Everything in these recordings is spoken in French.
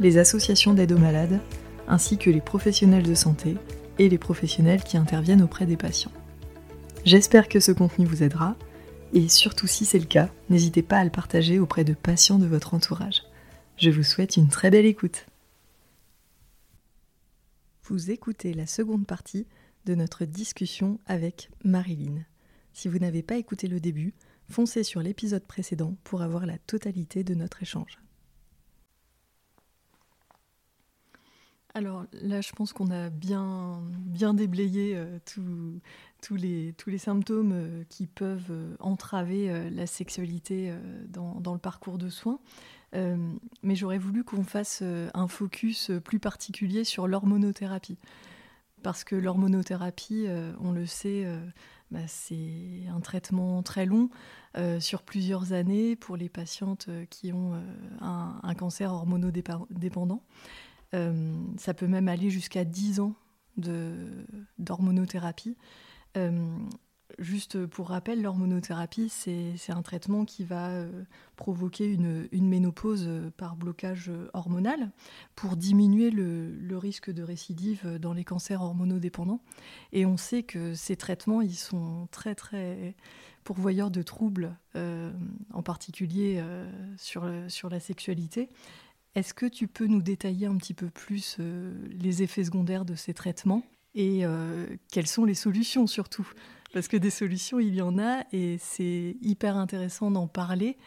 les associations d'aide aux malades, ainsi que les professionnels de santé et les professionnels qui interviennent auprès des patients. J'espère que ce contenu vous aidera, et surtout si c'est le cas, n'hésitez pas à le partager auprès de patients de votre entourage. Je vous souhaite une très belle écoute. Vous écoutez la seconde partie de notre discussion avec Marilyn. Si vous n'avez pas écouté le début, foncez sur l'épisode précédent pour avoir la totalité de notre échange. Alors là, je pense qu'on a bien, déblayé euh, tous, les, symptômes euh, qui peuvent euh, entraver la sexualité dans, le parcours de soins. mais j'aurais voulu qu'on fasse un focus plus particulier sur l'hormonothérapie. Parce que l'hormonothérapie, on le sait, bah, c'est un traitement très long sur plusieurs années pour les patientes qui ont un, cancer hormonodépendant. Euh, ça peut même aller jusqu'à 10 ans d'hormonothérapie. Euh, juste pour rappel, l'hormonothérapie, c'est un traitement qui va euh, provoquer une, ménopause par blocage hormonal pour diminuer le, risque de récidive dans les cancers hormonodépendants. Et on sait que ces traitements, ils sont très très pourvoyeurs de troubles, en particulier sur la sexualité. Est-ce que tu peux nous détailler un petit peu plus euh, les effets secondaires de ces traitements et euh, quelles sont les solutions surtout? Parce que des solutions, il y en a et c'est hyper intéressant d'en parler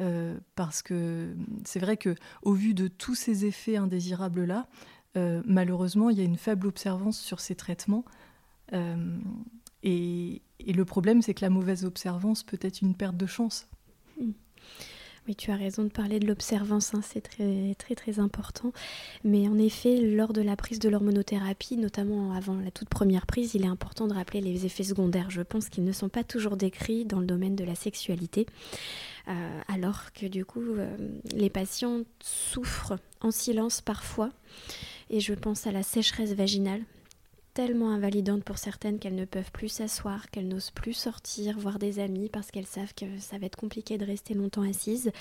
euh, parce que c'est vrai que au vu de tous ces effets indésirables là, malheureusement, il y a une faible observance sur ces traitements. Et, et, le problème, c'est que la mauvaise observance peut être une perte de chance. Oui, tu as raison de parler de l'observance, hein, c'est très, très très important. Mais en effet, lors de la prise de l'hormonothérapie, notamment avant la toute première prise, il est important de rappeler les effets secondaires. Je pense qu'ils ne sont pas toujours décrits dans le domaine de la sexualité. Euh, alors que du coup, euh, les patients souffrent en silence parfois. Et je pense à la sécheresse vaginale, tellement invalidante pour certaines qu'elles ne peuvent plus s'asseoir, qu'elles n'osent plus sortir, voir des amis parce qu'elles savent que ça va être compliqué de rester longtemps assises.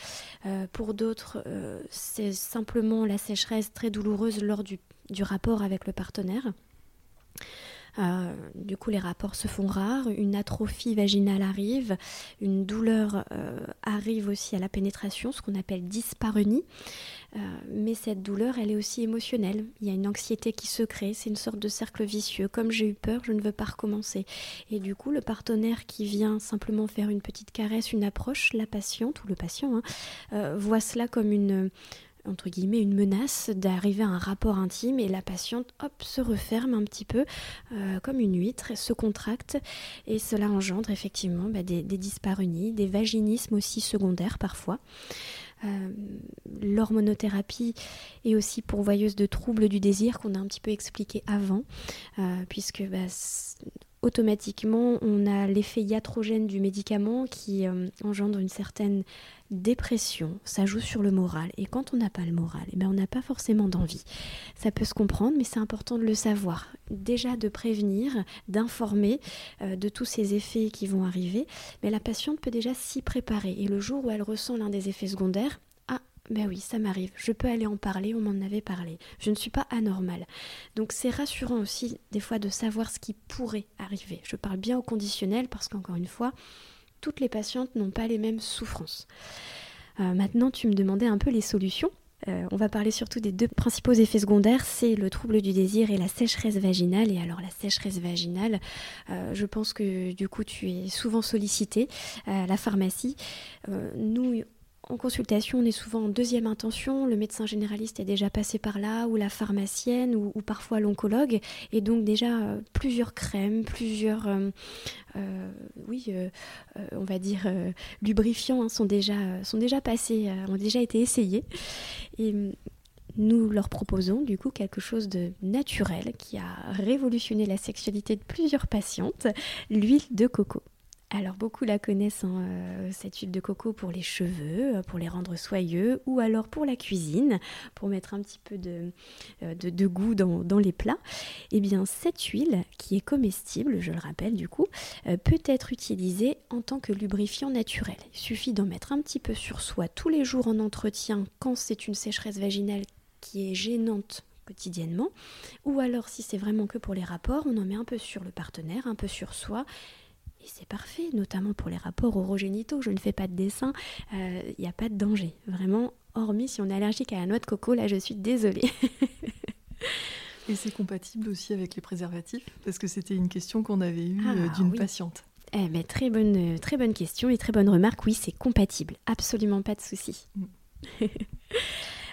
Euh, pour d'autres, euh, c'est simplement la sécheresse très douloureuse lors du, du rapport avec le partenaire. Euh, du coup, les rapports se font rares, une atrophie vaginale arrive, une douleur euh, arrive aussi à la pénétration, ce qu'on appelle dyspareunie. Euh, mais cette douleur, elle est aussi émotionnelle. Il y a une anxiété qui se crée, c'est une sorte de cercle vicieux. Comme j'ai eu peur, je ne veux pas recommencer. Et du coup, le partenaire qui vient simplement faire une petite caresse, une approche, la patiente ou le patient, hein, voit cela comme une entre guillemets une menace d'arriver à un rapport intime et la patiente hop se referme un petit peu euh, comme une huître, se contracte et cela engendre effectivement bah, des, des des vaginismes aussi secondaires parfois. Euh, l'hormonothérapie est aussi pourvoyeuse de troubles du désir qu'on a un petit peu expliqué avant, euh, puisque bah, automatiquement, on a l'effet iatrogène du médicament qui euh, engendre une certaine dépression. Ça joue sur le moral. Et quand on n'a pas le moral, eh ben, on n'a pas forcément d'envie. Ça peut se comprendre, mais c'est important de le savoir. Déjà de prévenir, d'informer euh, de tous ces effets qui vont arriver. Mais la patiente peut déjà s'y préparer. Et le jour où elle ressent l'un des effets secondaires, ben oui, ça m'arrive, je peux aller en parler, on m'en avait parlé. Je ne suis pas anormale. Donc c'est rassurant aussi des fois de savoir ce qui pourrait arriver. Je parle bien au conditionnel parce qu'encore une fois, toutes les patientes n'ont pas les mêmes souffrances. Euh, maintenant, tu me demandais un peu les solutions. Euh, on va parler surtout des deux principaux effets secondaires, c'est le trouble du désir et la sécheresse vaginale. Et alors la sécheresse vaginale, euh, je pense que du coup tu es souvent sollicité à la pharmacie. nous, en consultation, on est souvent en deuxième intention. Le médecin généraliste est déjà passé par là, ou la pharmacienne, ou, parfois l'oncologue. Et donc déjà, euh, plusieurs crèmes, plusieurs, euh, euh, oui, on va dire, lubrifiants hein, sont, déjà, passés, ont déjà été essayés. Et nous leur proposons du coup quelque chose de naturel qui a révolutionné la sexualité de plusieurs patientes, l'huile de coco. Alors beaucoup la connaissent, hein, euh, cette huile de coco pour les cheveux, euh, pour les rendre soyeux, ou alors pour la cuisine, pour mettre un petit peu de, euh, de, goût dans, les plats. Eh bien cette huile, qui est comestible, je le rappelle du coup, peut être utilisée en tant que lubrifiant naturel. Il suffit d'en mettre un petit peu sur soi tous les jours en entretien quand c'est une sécheresse vaginale qui est gênante quotidiennement, ou alors si c'est vraiment que pour les rapports, on en met un peu sur le partenaire, un peu sur soi, et c'est parfait, notamment pour les rapports orogénitaux. Je ne fais pas de dessin, il euh, n'y a pas de danger. Vraiment, hormis si on est allergique à la noix de coco, là je suis désolée. Et c'est compatible aussi avec les préservatifs? Parce que c'était une question qu'on avait eue euh, ah, d'une patiente. Eh ben, très, bonne, très bonne question et très bonne remarque. Oui, c'est compatible. Absolument pas de souci. Mm.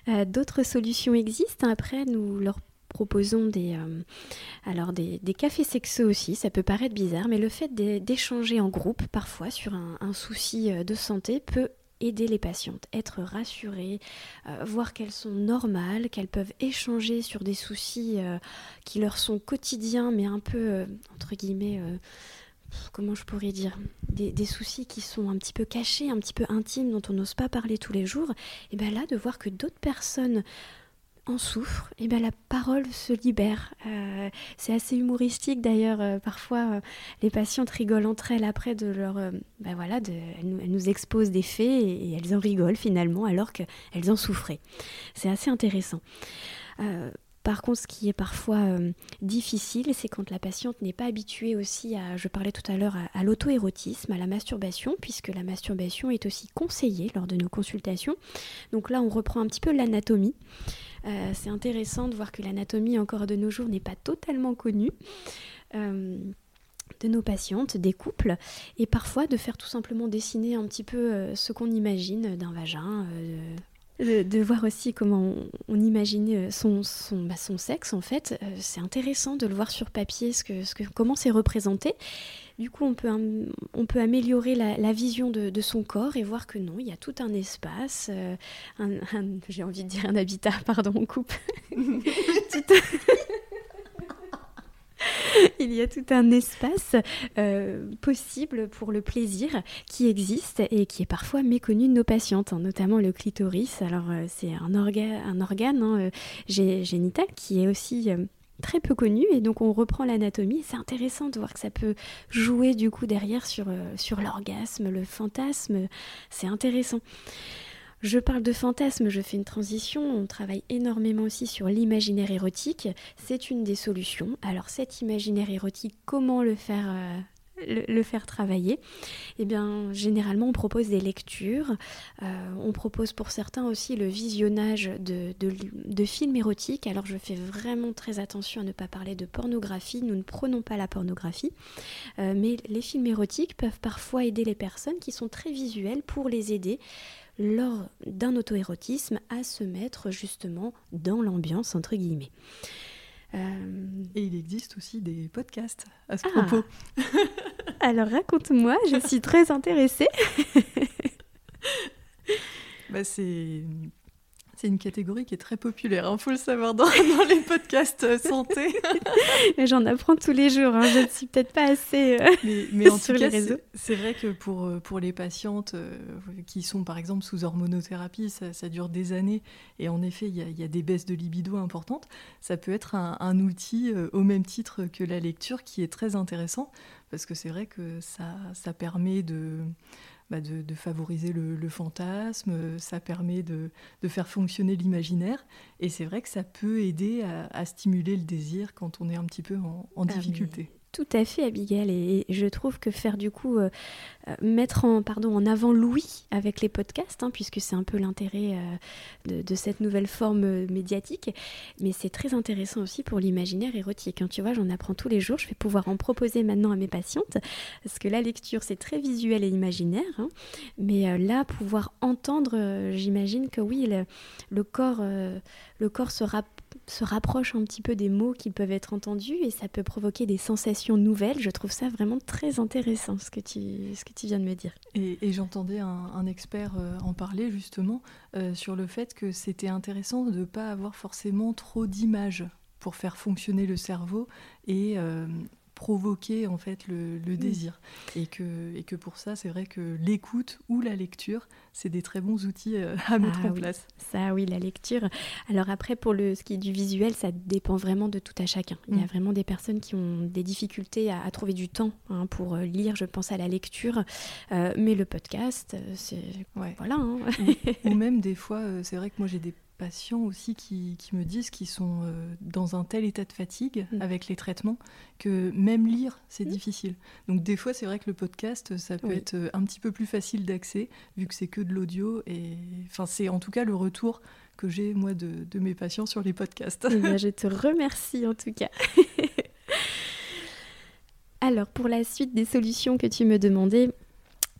Euh, d'autres solutions existent? Après, nous leur proposons des, euh, des, cafés sexo aussi, ça peut paraître bizarre, mais le fait d'échanger en groupe parfois sur un, souci euh, de santé peut aider les patientes, être rassurées, euh, voir qu'elles sont normales, qu'elles peuvent échanger sur des soucis qui leur sont quotidiens, mais un peu, entre guillemets, comment je pourrais dire, des, des, soucis qui sont un petit peu cachés, un petit peu intimes, dont on n'ose pas parler tous les jours, et bien là, de voir que d'autres personnes en souffre, et bien la parole se libère. Euh, c'est assez humoristique d'ailleurs. Euh, parfois, euh, les patientes rigolent entre elles après de leur, ben voilà, elles, nous, exposent des faits et, elles en rigolent finalement alors qu'elles en souffraient. C'est assez intéressant. Par contre, ce qui est parfois difficile, c'est quand la patiente n'est pas habituée aussi à, je parlais tout à l'heure, à l'auto-érotisme, à la masturbation, puisque la masturbation est aussi conseillée lors de nos consultations. Donc là, on reprend un petit peu l'anatomie. Euh, c'est intéressant de voir que l'anatomie encore de nos jours n'est pas totalement connue. Euh, de nos patientes, des couples, et parfois de faire tout simplement dessiner un petit peu euh, ce qu'on imagine d'un vagin, de, voir aussi comment on, imagine son, son, bah, son, sexe en fait. c'est intéressant de le voir sur papier, ce que, ce que, comment c'est représenté. Du coup, on peut, on peut améliorer la, vision de, son corps et voir que non, il y a tout un espace, euh, j'ai envie de dire un habitat, pardon, on coupe. il y a tout un espace euh, possible pour le plaisir qui existe et qui est parfois méconnu de nos patientes, hein, notamment le clitoris. Alors euh, c'est un, organe hein, génital qui est aussi très peu connu et donc on reprend l'anatomie. C'est intéressant de voir que ça peut jouer du coup derrière euh, sur l'orgasme, le fantasme. C'est intéressant. Je parle de fantasme, je fais une transition, on travaille énormément aussi sur l'imaginaire érotique, c'est une des solutions. Alors cet imaginaire érotique, comment le faire euh, le, faire travailler, eh bien, généralement, on propose des lectures. Euh, on propose pour certains aussi le visionnage de, de, films érotiques. Alors, je fais vraiment très attention à ne pas parler de pornographie. Nous ne prenons pas la pornographie. Euh, mais les films érotiques peuvent parfois aider les personnes qui sont très visuelles pour les aider lors d'un auto-érotisme à se mettre justement dans l'ambiance, entre guillemets. Euh, Et il existe aussi des podcasts à ce ah. propos. Alors raconte-moi, je suis très intéressée. bah, c'est c'est une catégorie qui est très populaire, il hein, faut le savoir dans, les podcasts euh, santé. J'en apprends tous les jours, hein, je ne suis peut-être pas assez euh, mais, mais, en tout cas, C'est vrai que pour, euh, pour les patientes qui sont par exemple sous hormonothérapie, ça, dure des années et en effet il y, a, des baisses de libido importantes. Ça peut être un, un outil au même titre que la lecture qui est très intéressant parce que c'est vrai que ça, ça permet de bah, de, favoriser le, fantasme, ça permet de, faire fonctionner l'imaginaire, et c'est vrai que ça peut aider à, stimuler le désir quand on est un petit peu en, ah, difficulté. Tout à fait, Abigail. Et, je trouve que faire du coup, euh, euh, mettre en, pardon, en avant Louis avec les podcasts, hein, puisque c'est un peu l'intérêt euh, de, cette nouvelle forme médiatique, mais c'est très intéressant aussi pour l'imaginaire érotique. Hein. Tu vois, j'en apprends tous les jours. Je vais pouvoir en proposer maintenant à mes patientes, parce que la lecture, c'est très visuel et imaginaire. Hein. mais là, pouvoir entendre, j'imagine que oui, le, corps, le corps se se rapproche un petit peu des mots qui peuvent être entendus et ça peut provoquer des sensations nouvelles. Je trouve ça vraiment très intéressant ce que tu, ce que tu viens de me dire. Et, j'entendais un, expert euh, en parler justement euh, sur le fait que c'était intéressant de ne pas avoir forcément trop d'images pour faire fonctionner le cerveau et euh, provoquer en fait le, mm. désir. Et que, et que pour ça c'est vrai que l'écoute ou la lecture c'est des très bons outils euh, à mettre ah en place. Ça oui la lecture. Alors après pour le ce qui est du visuel ça dépend vraiment de tout à chacun. Il y a mm. vraiment des personnes qui ont des difficultés à, trouver du temps hein, pour euh, lire. Je pense à la lecture euh, mais le podcast c'est voilà hein. ou, même des fois c'est vrai que moi j'ai des patients aussi qui, me disent qu'ils sont euh, dans un tel état de fatigue mm. avec les traitements que même lire, c'est mm. difficile. Donc des fois, c'est vrai que le podcast, ça peut être euh, un petit peu plus facile d'accès vu que c'est que de l'audio. Et enfin, c'est en tout cas le retour que j'ai moi de, mes patients sur les podcasts. Eh je te remercie en tout cas. Alors pour la suite des solutions que tu me demandais,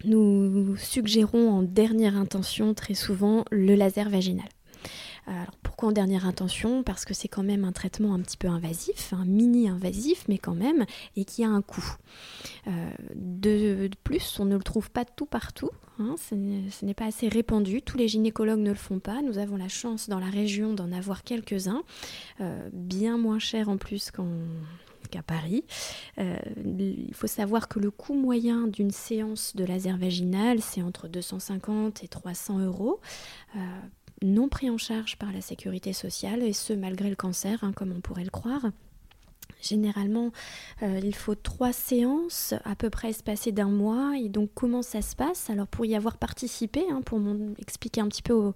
nous suggérons en dernière intention très souvent le laser vaginal. Alors pourquoi en dernière intention? Parce que c'est quand même un traitement un petit peu invasif, un mini invasif, mais quand même, et qui a un coût. Euh, de, plus, on ne le trouve pas tout partout. Hein, ce n'est pas assez répandu. Tous les gynécologues ne le font pas. Nous avons la chance dans la région d'en avoir quelques-uns, euh, bien moins chers en plus qu'à Paris. Euh, il faut savoir que le coût moyen d'une séance de laser vaginal, c'est entre 250 et 300 euros non pris en charge par la sécurité sociale, et ce malgré le cancer, hein, comme on pourrait le croire. Généralement, euh, il faut trois séances, à peu près espacées d'un mois. Et donc, comment ça se passe? Alors, pour y avoir participé, hein, pour expliquer un petit peu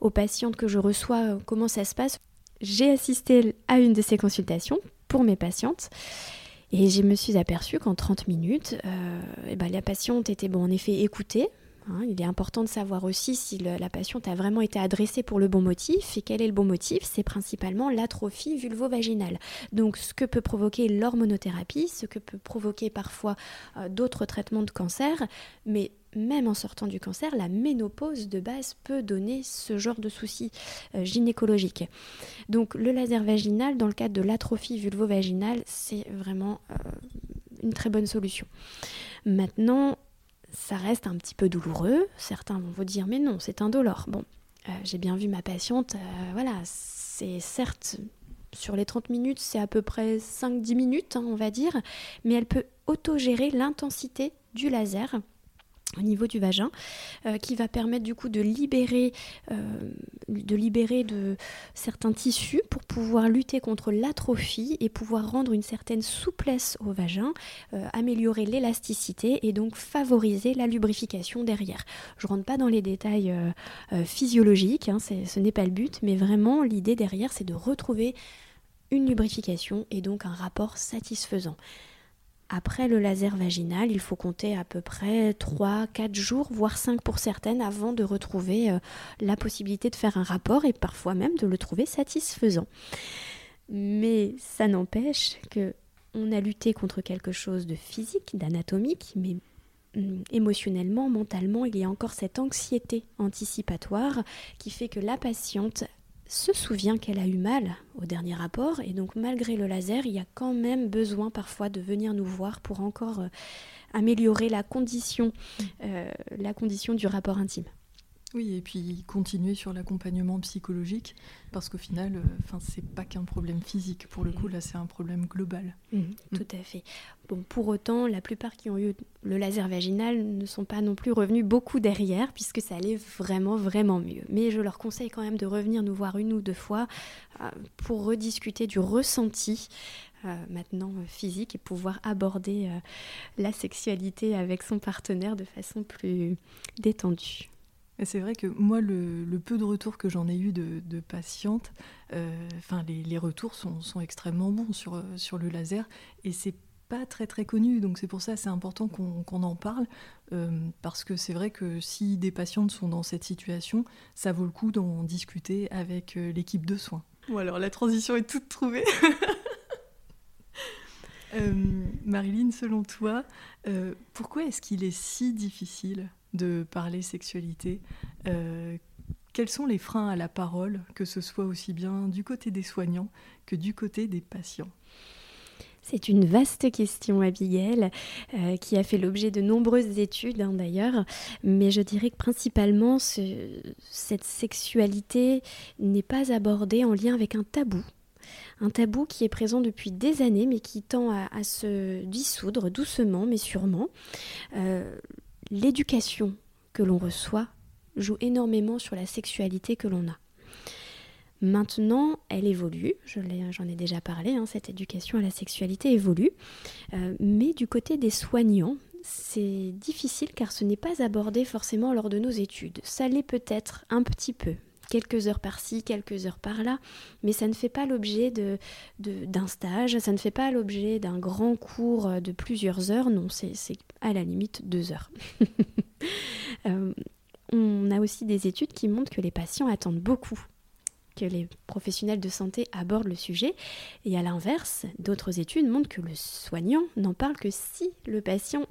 aux, patientes que je reçois euh, comment ça se passe, j'ai assisté à une de ces consultations pour mes patientes. Et je me suis aperçue qu'en 30 minutes, euh, eh ben, la patiente était bon, en effet écoutée, Hein, il est important de savoir aussi si la patiente a vraiment été adressée pour le bon motif. Et quel est le bon motif C'est principalement l'atrophie vulvo-vaginale. Donc ce que peut provoquer l'hormonothérapie, ce que peut provoquer parfois euh, d'autres traitements de cancer, mais même en sortant du cancer, la ménopause de base peut donner ce genre de soucis euh, gynécologiques. Donc le laser vaginal, dans le cadre de l'atrophie vulvo-vaginale, c'est vraiment euh, une très bonne solution. Maintenant, ça reste un petit peu douloureux. Certains vont vous dire mais non, c'est indolore. Bon, euh, j'ai bien vu ma patiente, euh, voilà, c'est certes sur les 30 minutes, c'est à peu près 5-10 minutes, hein, on va dire, mais elle peut autogérer l'intensité du laser au niveau du vagin, euh, qui va permettre du coup de libérer, euh, de libérer de certains tissus pour pouvoir lutter contre l'atrophie et pouvoir rendre une certaine souplesse au vagin, euh, améliorer l'élasticité et donc favoriser la lubrification derrière. Je rentre pas dans les détails physiologiques, hein, ce n'est pas le but, mais vraiment l'idée derrière c'est de retrouver une lubrification et donc un rapport satisfaisant. Après le laser vaginal, il faut compter à peu près 3-4 jours, voire 5 pour certaines, avant de retrouver euh, la possibilité de faire un rapport et parfois même de le trouver satisfaisant. Mais ça n'empêche que on a lutté contre quelque chose de physique, d'anatomique, mais hum, émotionnellement, mentalement, il y a encore cette anxiété anticipatoire qui fait que la patiente se souvient qu'elle a eu mal au dernier rapport et donc malgré le laser, il y a quand même besoin parfois de venir nous voir pour encore euh, améliorer la condition, euh, la condition du rapport intime. Oui, et puis continuer sur l'accompagnement psychologique, parce qu'au final, euh, enfin, c'est pas qu'un problème physique. Pour le coup, là, c'est un problème global. Mmh, mm. tout à fait. Bon, pour autant, la plupart qui ont eu le laser vaginal ne sont pas non plus revenus beaucoup derrière, puisque ça allait vraiment, vraiment mieux. Mais je leur conseille quand même de revenir nous voir une ou deux fois euh, pour rediscuter du ressenti. Euh, maintenant physique et pouvoir aborder la sexualité avec son partenaire de façon plus détendue. C'est vrai que moi, le, peu de retours que j'en ai eu de, patientes, euh, enfin les, retours sont, extrêmement bons sur, sur le laser et c'est pas très très connu, donc c'est pour ça c'est important qu'on en parle, euh, parce que c'est vrai que si des patientes sont dans cette situation, ça vaut le coup d'en discuter avec euh, l'équipe de soins. Bon alors la transition est toute trouvée. Marilyn, selon toi, pourquoi est-ce qu'il est si difficile? De parler sexualité. Euh, quels sont les freins à la parole, que ce soit aussi bien du côté des soignants que du côté des patients? C'est une vaste question, Abigail, euh, qui a fait l'objet de nombreuses études hein, d'ailleurs, mais je dirais que principalement cette sexualité n'est pas abordée en lien avec un tabou. Un tabou qui est présent depuis des années, mais qui tend à, se dissoudre doucement, mais sûrement. Euh, l'éducation que l'on reçoit joue énormément sur la sexualité que l'on a. Maintenant, elle évolue, j'en ai déjà parlé, hein, cette éducation à la sexualité évolue, euh, mais du côté des soignants, c'est difficile car ce n'est pas abordé forcément lors de nos études. Ça l'est peut-être un petit peu, quelques heures par-ci, quelques heures par-là, mais ça ne fait pas l'objet d'un stage, ça ne fait pas l'objet d'un grand cours de plusieurs heures, non, c'est à la limite deux heures. Euh, on a aussi des études qui montrent que les patients attendent beaucoup que les professionnels de santé abordent le sujet. Et à l'inverse, d'autres études montrent que le soignant n'en parle que si le patient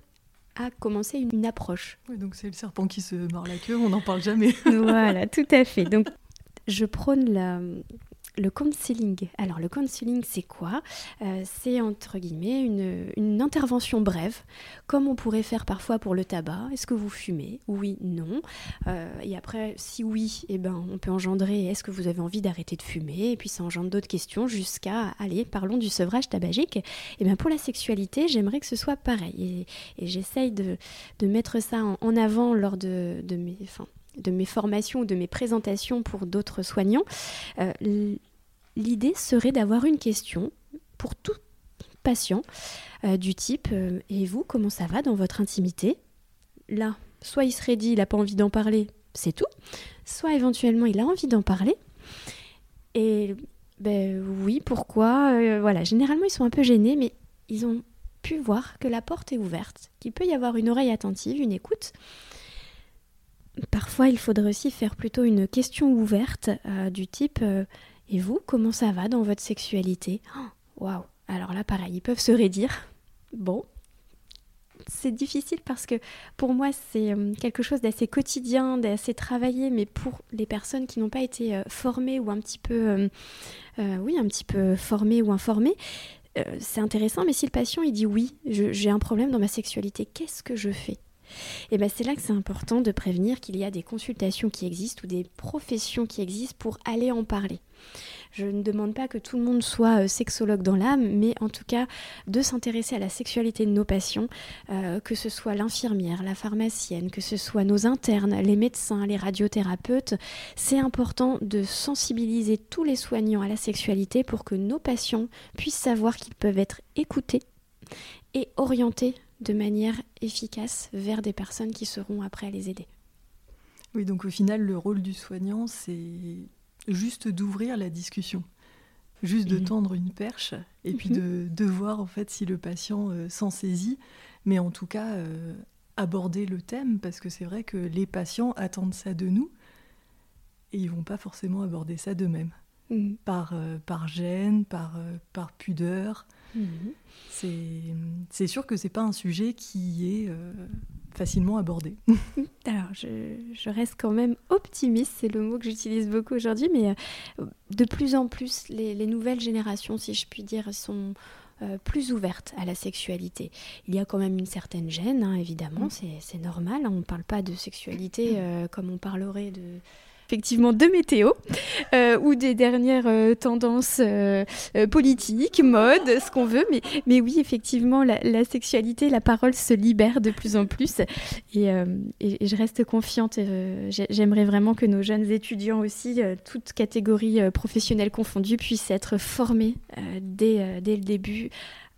a commencé une approche. Oui, donc c'est le serpent qui se mord la queue, on n'en parle jamais. voilà, tout à fait. Donc je prône la, le counseling. Alors le counseling, c'est quoi? Euh, C'est entre guillemets une, intervention brève, comme on pourrait faire parfois pour le tabac. Est-ce que vous fumez? Oui, non. Euh, et après, si oui, eh ben, on peut engendrer est-ce que vous avez envie d'arrêter de fumer? Et puis ça engendre d'autres questions jusqu'à, allez, parlons du sevrage tabagique. Et eh bien pour la sexualité, j'aimerais que ce soit pareil. Et, j'essaye de, mettre ça en, avant lors de, mes... Enfin, de mes formations ou de mes présentations pour d'autres soignants, euh, l'idée serait d'avoir une question pour tout patient euh, du type euh, Et vous, comment ça va dans votre intimité? Là, soit il serait dit, il n'a pas envie d'en parler, c'est tout. Soit éventuellement, il a envie d'en parler. Et ben oui, pourquoi? Voilà, généralement, ils sont un peu gênés, mais ils ont pu voir que la porte est ouverte, qu'il peut y avoir une oreille attentive, une écoute. Parfois, il faudrait aussi faire plutôt une question ouverte euh, du type euh, Et vous, comment ça va dans votre sexualité? Oh, Waouh Alors là, pareil, ils peuvent se rédire. Bon. C'est difficile parce que pour moi, c'est euh, quelque chose d'assez quotidien, d'assez travaillé, mais pour les personnes qui n'ont pas été formées ou un petit peu, oui, un petit peu formées ou informées, c'est intéressant, mais si le patient il dit oui, j'ai un problème dans ma sexualité, qu'est-ce que je fais? Et ben c'est là que c'est important de prévenir qu'il y a des consultations qui existent ou des professions qui existent pour aller en parler. Je ne demande pas que tout le monde soit euh, sexologue dans l'âme, mais en tout cas de s'intéresser à la sexualité de nos patients, euh, que ce soit l'infirmière, la pharmacienne, que ce soit nos internes, les médecins, les radiothérapeutes. C'est important de sensibiliser tous les soignants à la sexualité pour que nos patients puissent savoir qu'ils peuvent être écoutés et orientés de manière efficace vers des personnes qui seront après à les aider. Oui, donc au final, le rôle du soignant, c'est juste d'ouvrir la discussion, juste de mhm. tendre une perche et puis mhm. de, voir en fait si le patient euh, s'en saisit, mais en tout cas euh, aborder le thème parce que c'est vrai que les patients attendent ça de nous et ils vont pas forcément aborder ça d'eux-mêmes. Mhm. Par, euh, par gêne, par, par pudeur, Mhm. C'est sûr que c'est pas un sujet qui est euh, facilement abordé. Alors, je, reste quand même optimiste, c'est le mot que j'utilise beaucoup aujourd'hui, mais euh, de plus en plus, les, nouvelles générations, si je puis dire, sont euh, plus ouvertes à la sexualité. Il y a quand même une certaine gêne, hein, évidemment, mm. c'est normal. Hein. on ne parle pas de sexualité comme on parlerait de effectivement de météo euh, ou des dernières euh, tendances euh, politiques, mode, ce qu'on veut. Mais, mais oui, effectivement, la, sexualité, la parole se libère de plus en plus. Et, et, je reste confiante. J'aimerais vraiment que nos jeunes étudiants aussi, toutes catégories professionnelles confondues, puissent être formés dès, dès le début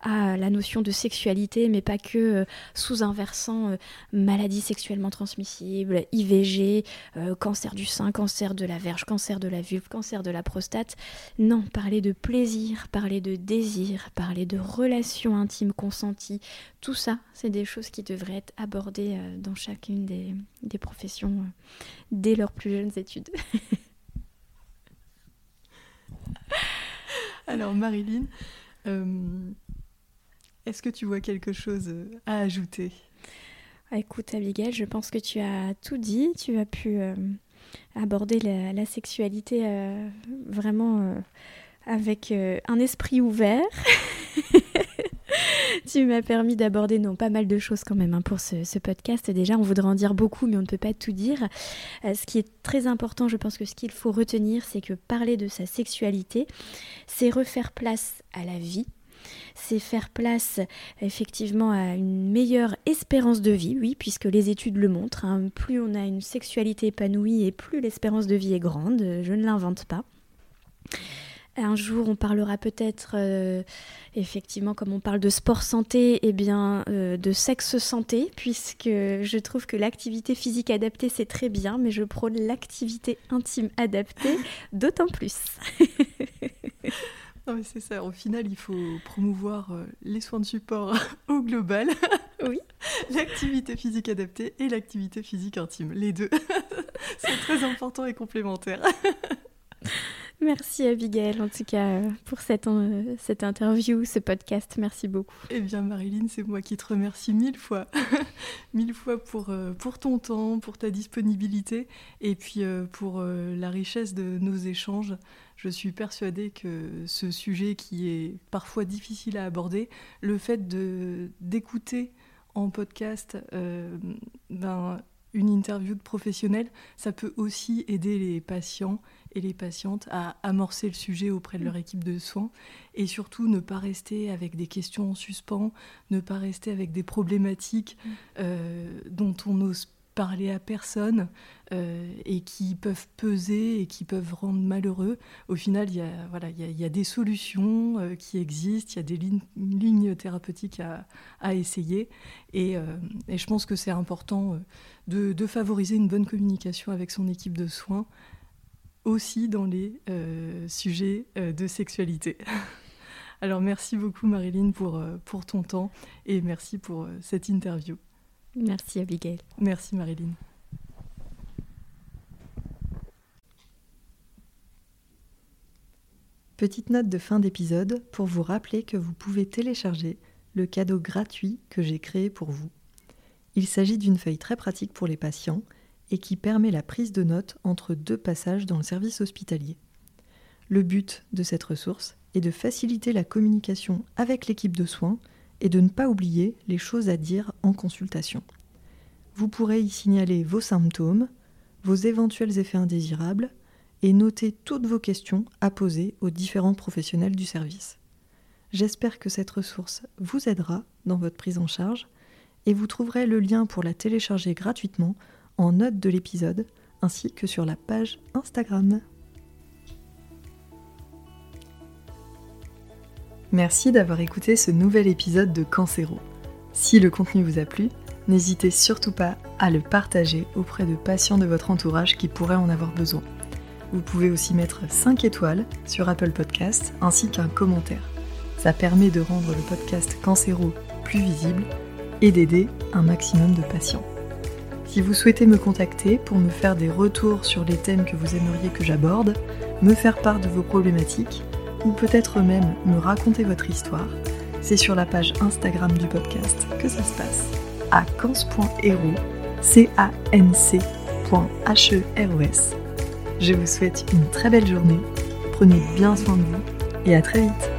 à la notion de sexualité, mais pas que euh, sous un versant euh, maladie sexuellement transmissible, IVG, euh, cancer du sein, cancer de la verge, cancer de la vulve, cancer de la prostate. Non, parler de plaisir, parler de désir, parler de relations intimes consenties, tout ça, c'est des choses qui devraient être abordées dans chacune des professions dès leurs plus jeunes études. Alors Marilyn, est-ce que tu vois quelque chose euh, à ajouter? Ah, Écoute Abigail, je pense que tu as tout dit. Tu as pu euh, aborder la, sexualité vraiment avec un esprit ouvert. tu m'as permis d'aborder non pas mal de choses quand même hein, pour ce, podcast. Déjà, on voudrait en dire beaucoup, mais on ne peut pas tout dire. Euh, ce qui est très important, je pense que ce qu'il faut retenir, c'est que parler de sa sexualité, c'est refaire place à la vie. C'est faire place effectivement à une meilleure espérance de vie, oui, puisque les études le montrent. Hein. Plus on a une sexualité épanouie et plus l'espérance de vie est grande. Je ne l'invente pas. Un jour, on parlera peut-être, euh, effectivement, comme on parle de sport santé, eh bien, euh, de sexe santé, puisque je trouve que l'activité physique adaptée, c'est très bien, mais je prône l'activité intime adaptée d'autant plus. non, mais c'est ça. Au final, il faut promouvoir euh, les soins de support au global. Oui. L'activité physique adaptée et l'activité physique intime. Les deux. c'est très important et complémentaire. Merci Abigail, en tout cas, pour cette, euh, cette interview, ce podcast. Merci beaucoup. Eh bien, Marilyn, c'est moi qui te remercie mille fois. mille fois pour, euh, pour ton temps, pour ta disponibilité et puis euh, pour la richesse de nos échanges. Je suis persuadée que ce sujet qui est parfois difficile à aborder, le fait d'écouter en podcast ben, une interview de professionnels, ça peut aussi aider les patients et les patientes à amorcer le sujet auprès de leur mm. équipe de soins et surtout ne pas rester avec des questions en suspens, ne pas rester avec des problématiques mm. euh, dont on n'ose parler à personne euh, et qui peuvent peser et qui peuvent rendre malheureux. Au final, il y a, voilà, il y a, des solutions euh, qui existent, il y a des lignes, lignes thérapeutiques à, à essayer. Et, et, je pense que c'est important de, de, favoriser une bonne communication avec son équipe de soins aussi dans les euh, sujets euh, de sexualité. Alors merci beaucoup Marilyn pour, euh, pour ton temps et merci pour cette interview. Merci Abigail. Merci Marilyn. Petite note de fin d'épisode pour vous rappeler que vous pouvez télécharger le cadeau gratuit que j'ai créé pour vous. Il s'agit d'une feuille très pratique pour les patients et qui permet la prise de notes entre deux passages dans le service hospitalier. Le but de cette ressource est de faciliter la communication avec l'équipe de soins et de ne pas oublier les choses à dire en consultation. Vous pourrez y signaler vos symptômes, vos éventuels effets indésirables et noter toutes vos questions à poser aux différents professionnels du service. J'espère que cette ressource vous aidera dans votre prise en charge et vous trouverez le lien pour la télécharger gratuitement en note de l'épisode ainsi que sur la page Instagram. Merci d'avoir écouté ce nouvel épisode de Cancéro. Si le contenu vous a plu, n'hésitez surtout pas à le partager auprès de patients de votre entourage qui pourraient en avoir besoin. Vous pouvez aussi mettre 5 étoiles sur Apple Podcast ainsi qu'un commentaire. Ça permet de rendre le podcast Cancéro plus visible et d'aider un maximum de patients. Si vous souhaitez me contacter pour me faire des retours sur les thèmes que vous aimeriez que j'aborde, me faire part de vos problématiques, ou peut-être même me raconter votre histoire, c'est sur la page Instagram du podcast que ça se passe, à cans.hero, c a n c r s. Je vous souhaite une très belle journée, prenez bien soin de vous et à très vite